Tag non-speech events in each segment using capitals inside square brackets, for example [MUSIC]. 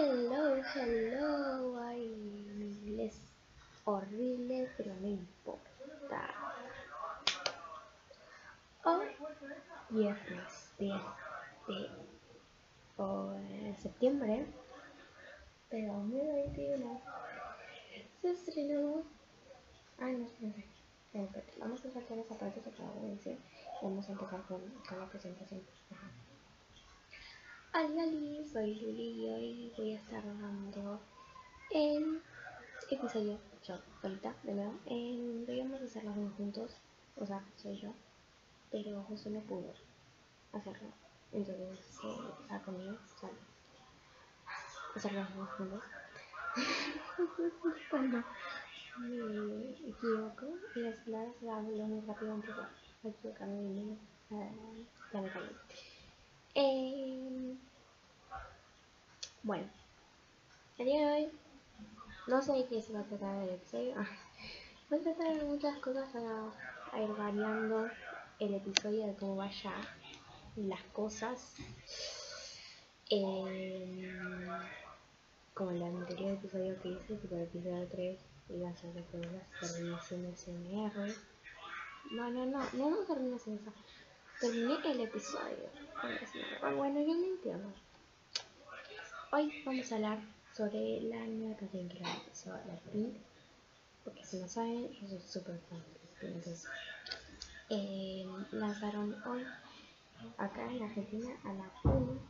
Hello, hello. Ay, mi inglés horrible, pero no importa. Hoy, viernes 10 de oh, septiembre de 2021, se estrenó. Ay, no, espérense. Vamos a saltar esa parte que acabo de decir. Vamos a empezar con, con la presentación. Hola, soy Luli y hoy voy a estar grabando el episodio, yo, ahorita, de nuevo, en, debíamos hacerlo juntos, o sea, soy yo, pero José no pudo hacerlo, entonces, eh, está conmigo, o sea, hacerlo juntos. [LAUGHS] Cuando me equivoco y las palabras las hablo muy rápido, equivocarme de mí, uh, ya me callo. Eh, bueno, el día de hoy no sé de qué se va a tratar el episodio. Ah, va a tratar de muchas cosas a, ir variando el episodio de cómo vaya las cosas. Eh, como el anterior episodio que hice, tipo el episodio 3, iba a ser de las terminaciones CMR. No, no, no, no, no terminaciones. Terminé el episodio. Bueno, yo no entiendo. Hoy vamos a hablar sobre la nueva canción que lanzó Blackpink. Porque si no saben, yo soy súper fan de Entonces, eh, lanzaron hoy acá en Argentina a la 1.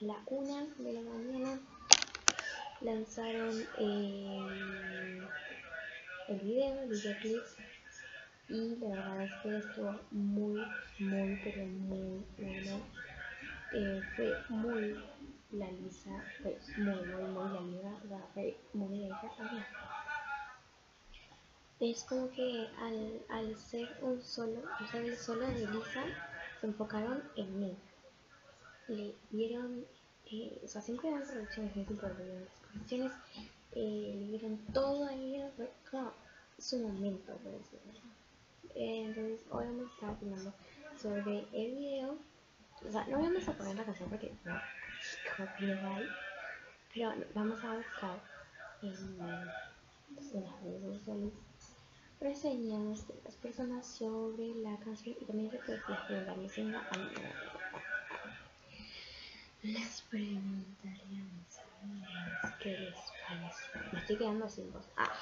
la 1 de la mañana lanzaron eh, el video, el videoclip y la verdad es que estuvo muy, muy, pero muy bueno eh, fue muy la lisa, fue muy, muy, muy la lisa, fue muy la lisa. Es como que al, al ser un solo, al ser el solo de Lisa, se enfocaron en mí. Le dieron, eh, o sea, siempre dan producciones, es importante, las producciones eh, le dieron todo a ella, fue como su momento, por decirlo. Entonces, hoy vamos a estar hablando sobre el video o sea, no vamos a poner la canción porque no, copyright, pero vamos a buscar en, en las reseñas de las personas sobre la canción y también les les preguntaría a mis amigas qué les parece. Me estoy quedando sin voz. Ah.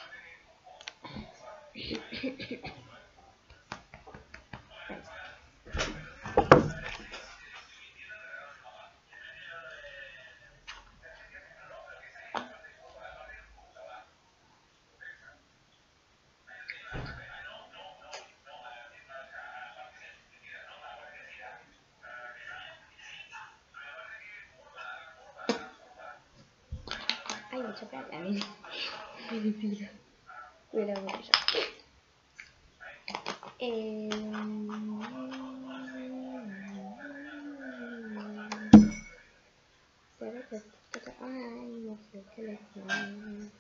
Mucho plata, mi vida. Pero bueno, ya. Eh, Ay, no sé qué le llaman.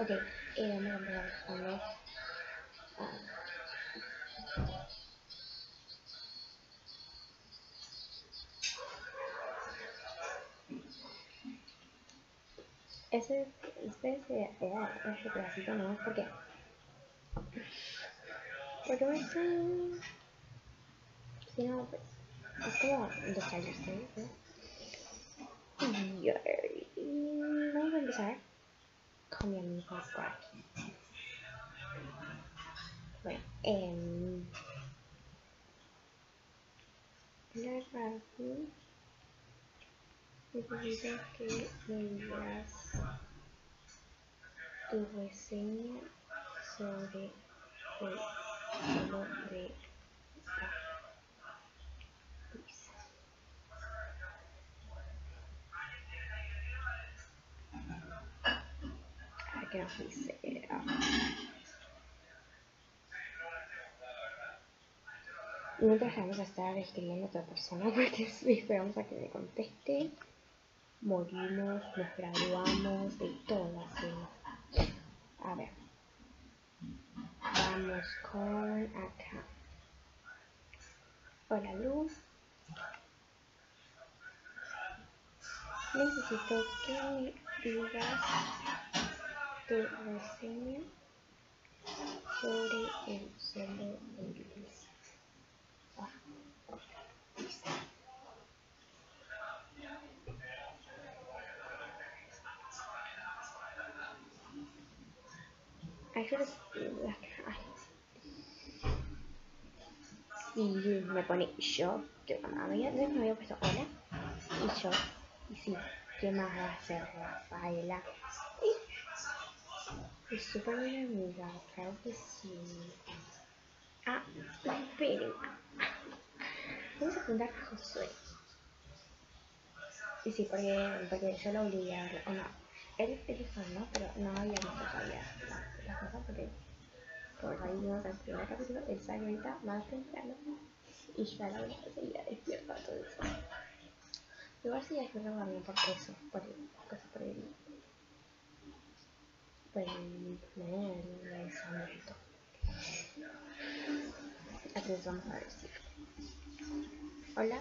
Ok, eh, vamos a con los... Ese, este, ese, ese pedacito no es porque... Porque me está... Si no, pues... Es como Tiger State, ¿no? Y vamos a empezar con mi amigo Brad. Bueno, eh... La razón necesito que me digas tu reseña sobre el solo de A ver qué nos dice. Mientras vamos a estar escribiendo a otra persona porque [LAUGHS] esperamos a que me conteste. morimos, nos graduamos, de todo hacemos. A ver. Vamos con acá. Hola Luz. Necesito que digas tu reseña sobre el solo de Y me pone yo, que me había, me había puesto hola, y yo, y sí, ¿qué más va a hacer Rafaela? Es súper amiga, claro que sí. Ah, esperen. Vamos a preguntar a Josué. Y sí, porque, porque yo lo obligué a o no, él, es fan, ¿no? Pero no había visto todavía las cosas porque por ahí vimos el capítulo, él sale ahorita más temprano y ya la voy a seguir despierta todo eso. Igual si ya una bien por eso, por el, cosa por el, primer lanzamiento. Entonces vamos a si. Hola,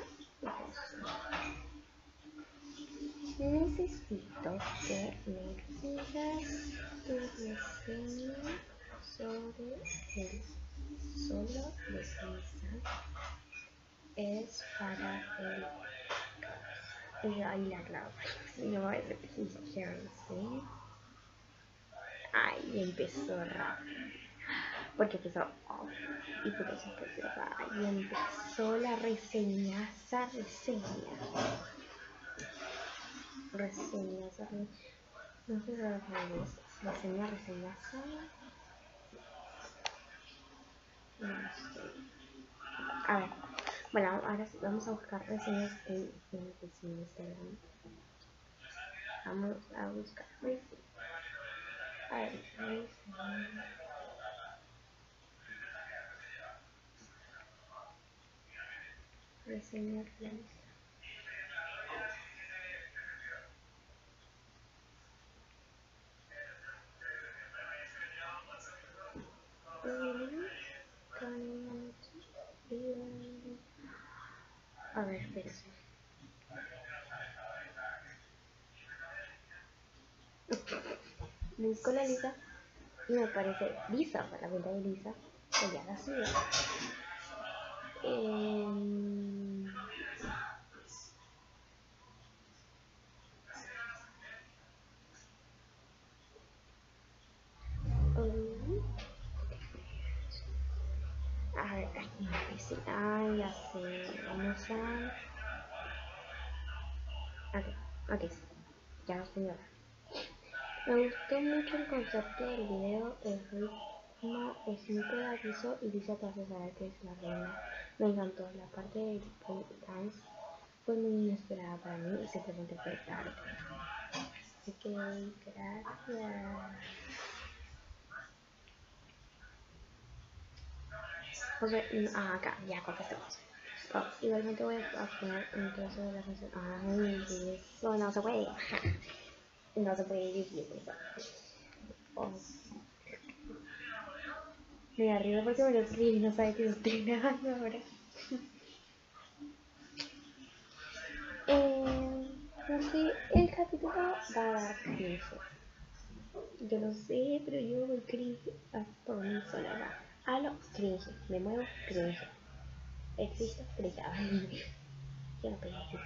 necesito que me digas tu reseña sobre el solo de Lisa es para el y ahí la clavo no va a repetir sharing ahí empezó rápido porque empezó off y por eso empezó ahí empezó la reseñaza reseña reseñaza no sé si lo reseña reseñaza. A ver, bueno, ahora vamos a buscar reseñas en, en, Instagram. Vamos a buscar reseñas. A ver, reseñas. Reseñas A ver, espérense. Busco la lista y me parece Lisa, para la cuenta de Lisa, que ya la subió. Eh, a ver, aquí me dice, ah, ya sé, vamos a... Ok, ok, ya lo estoy Me gustó mucho el concepto del video, el ritmo es muy pegadizo y dice que hace saber que es la reina. Me encantó, la parte del dance fue muy inesperada para mí y simplemente fue tarde. Así que, gracias. José, ah, acá, ya contestamos. Oh, igualmente voy a poner un trozo de la canción. Ay, eso no se puede. No se puede eso. Oh. Me arriba porque me lo escribí y no sabe que lo estoy grabando ahora. [LAUGHS] eh, no sé, el capítulo va a dar cringe. Yo lo sé, pero yo voy cringe por mí sola. Halo, cringe. Me muevo, cringe. Existo, cringe. [LAUGHS] Yo no podía decir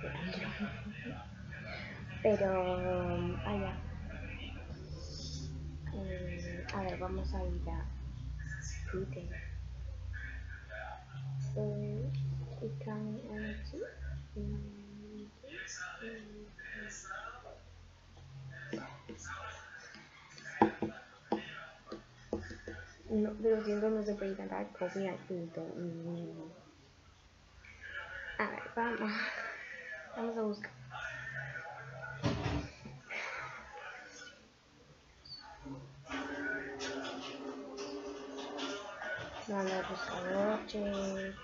Pero, allá. Eh, a ver, vamos a ir a Twitter. Y can no, pero siento no se puede cantar copia punto. Mm. A ver, vamos. Vamos a buscar. Vamos a buscar check.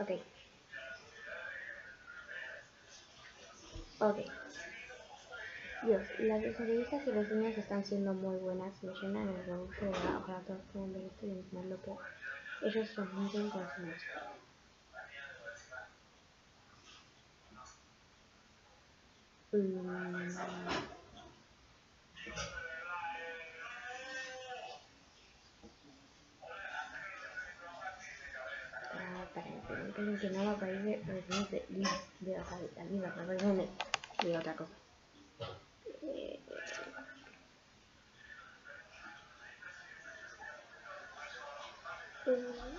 Ok. Ok. Dios, las entrevistas y reseñas están siendo muy buenas. Me llenan el orgullo de. Ojalá todos puedan ver esto y lo que ellos transmiten con su música. Mm. Ah, esperen, que no me aparece reseñas de de, me aparece de, de otra cosa. Eh, eh,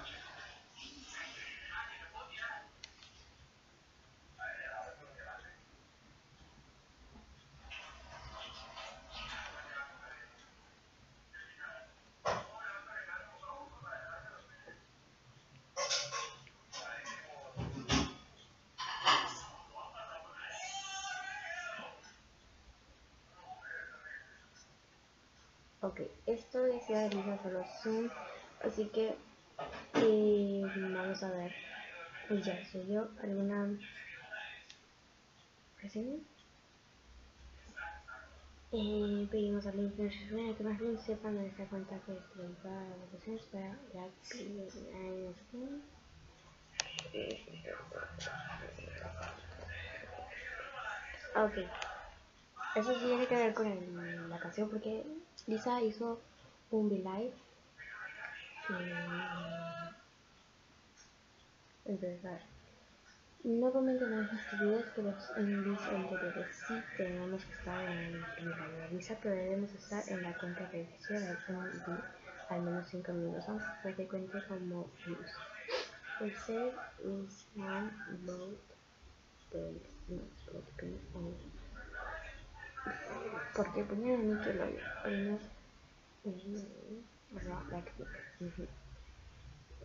Ok, esto decía Elisa solo Zoom, así que eh, vamos a ver. Y ya, yo alguna reseña? Eh, pedimos a la que más bien sepan de esta cuenta que es la votaciones para la Ok, eso sí tiene que ver con el, la canción porque Lisa hizo un live eh, a ver no en estos videos que los anteriores sí tenemos que estar en la Lisa pero debemos estar en la cuenta de de al menos 5 minutos. Aunque para que cuente como views el ser is one but porque ponía a mí que lo primero no, like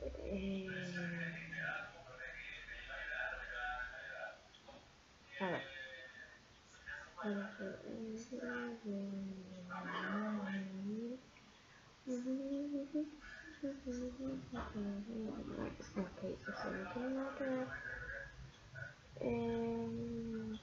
eh, a ver. Ok eso no tiene nada que ver eh,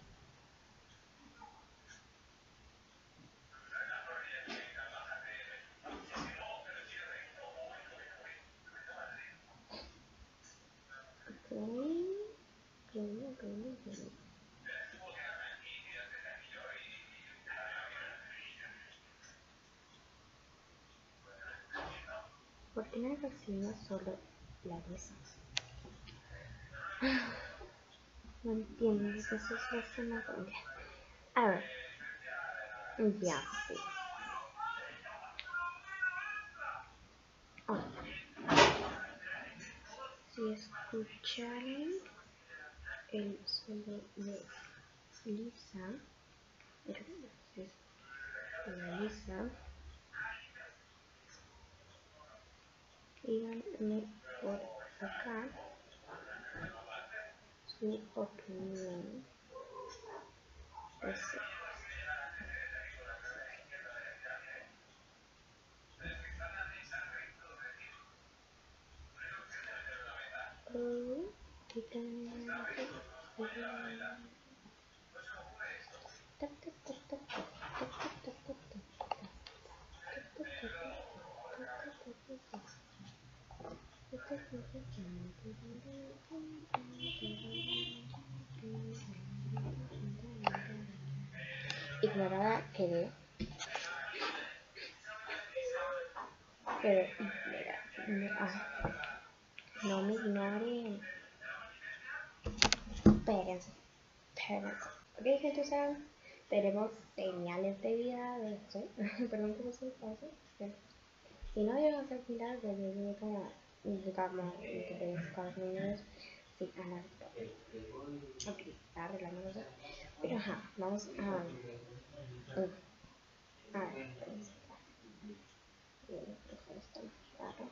¿Por qué me fascina solo la mesa? No entiendo, eso es una A ver. Ya, sí. Si escucharon el solo de Lisa, de Lisa, díganme por acá su opinión. Eso. Ignorada quedé. Pero, mira, no me ignoren. Espérense, espérense. Ok, gente, sea, tenemos señales de vida de esto. [LAUGHS] Perdón por eso, pausa. Si no llegan a hacer filas, desde como digamos de Estados Unidos, sí, anárquico. Ok, está arreglando cosas. Pero ajá, vamos a. A ver, dejar esto claro.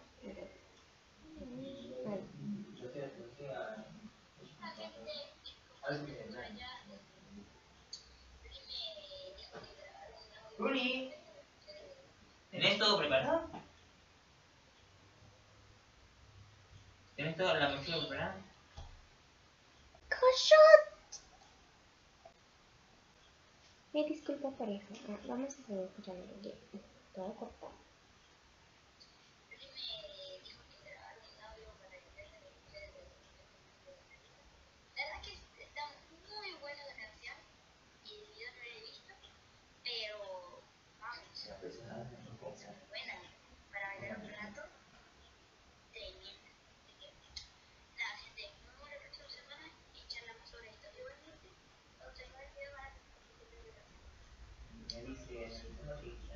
¿Tenés todo preparado? ¿Tenés momento la música popular. ¡Coshot! Me disculpo por eso. Ah, vamos a seguir escuchando todo cortado.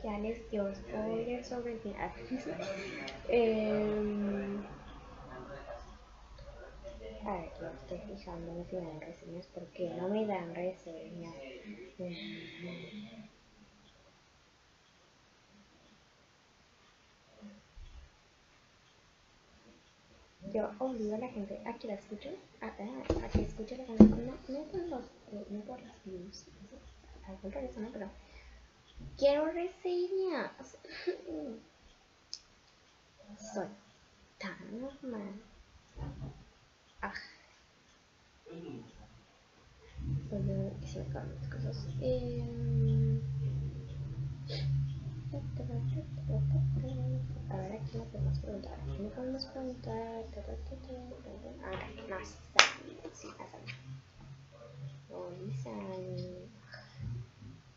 Ya les dio spoiler sobre el final. eh, a ver, yo estoy fijándome si me dan reseñas porque no me dan reseñas. Yo obligo a la gente a que la escuche, a, a, que escuche la canción, no, no por los, no por las views, al contrario, no, pero Quiero reseñas. [LAUGHS] Soy tan normal. Ah. Solo que se me acaban las cosas. Eh... A ver, aquí me podemos preguntar. Aquí me podemos preguntar. Ah, no, sí, pasa. No, Lisa.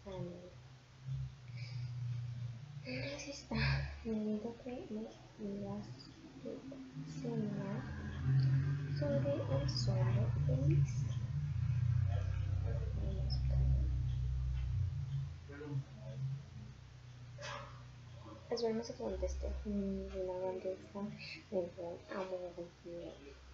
Necesita necesito que me digas tu señal sobre el suelo feliz. Espero no se conteste. No contesta. Me dice amor. Ay.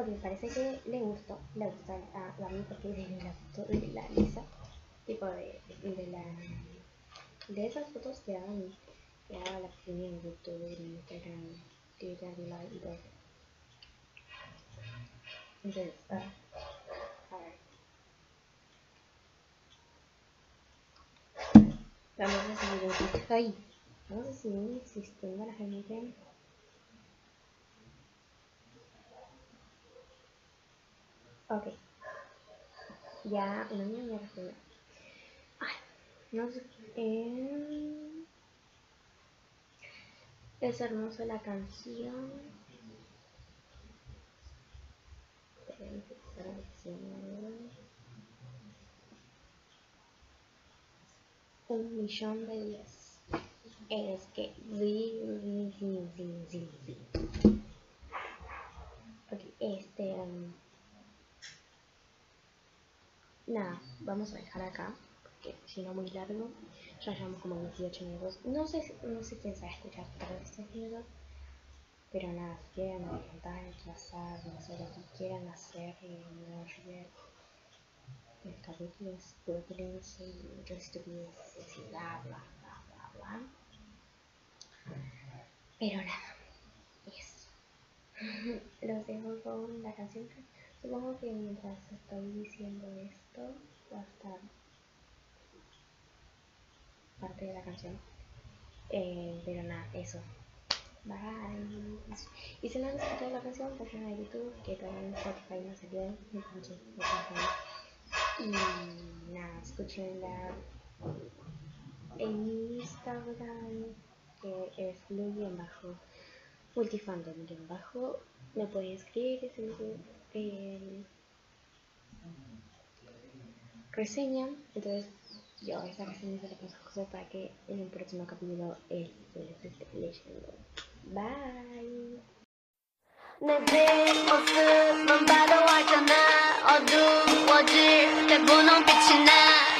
Porque parece que le gustó, le gusta a, a mí porque le gustó de la lisa, tipo de, de la de esas fotos que daban que daba la pequeña en YouTube, en Instagram, Twitter, y todo. Entonces, uh, a ver. Vamos a seguir un. Vamos a seguir insistiendo a la gente Ok. Ya, una niña Ay, no sé. Eh, es hermosa la canción. Un millón de días. Es que sí, sí, sí, sí, sí. Ok, este. Um, nada, vamos a dejar acá, porque si no muy largo, ya llevamos como 18 minutos. No sé, no sé quién sabe escuchar todos estos minutos, pero nada, si quieren adelantar, trazar, no sé, lo que quieran hacer, no ver el capítulo es silencio y estupideces y bla bla bla bla bla. Pero nada, eso. [LAUGHS] Los dejo con la canción Supongo que mientras estoy diciendo esto va a estar parte de la canción. Eh, pero nada, eso. Bye. Y si no han escuchado la canción, vayan a YouTube, que también en Spotify no salió. Entonces, y nada, escúchenla en Instagram, que es muy bajo multifandom bajo. Me pueden escribir, eh, reseña. Entonces, yo esa reseña se la paso a José para que en el próximo capítulo él se les esté leyendo. Bye. 내 뒷모습만 봐도 알잖아 어두워질 때 분홍빛이 나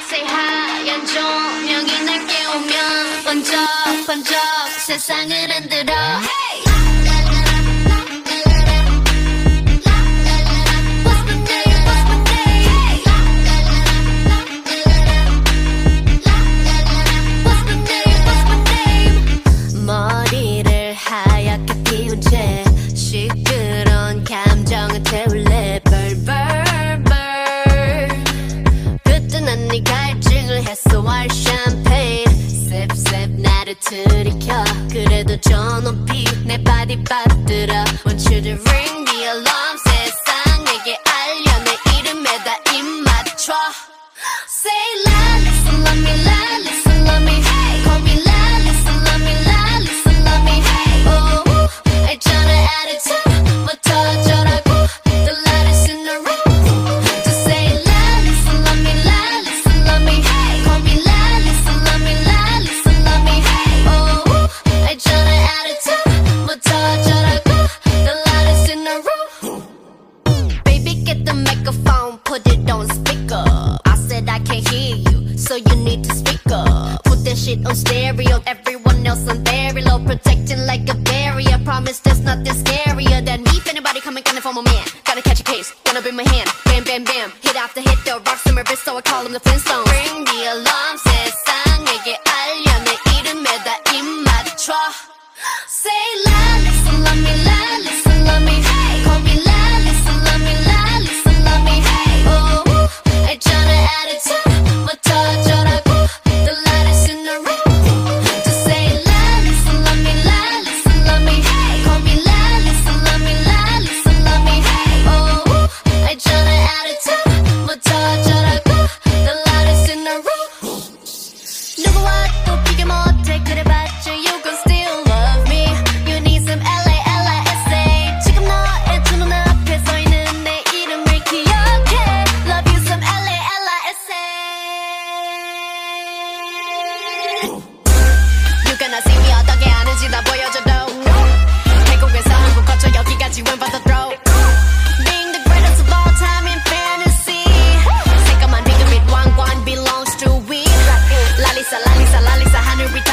새하얀 조명이 날 깨우면 번쩍번쩍 세상을 흔들어 감정을 태울래? 벌벌벌 그때 난 네 갈증을 해소할 샴페인 셉셉 나를 들이켜. 그래도 저 높이 내 바디 빠뜨려 Want you to Lisa, Lalisa, Lalisa, Henry,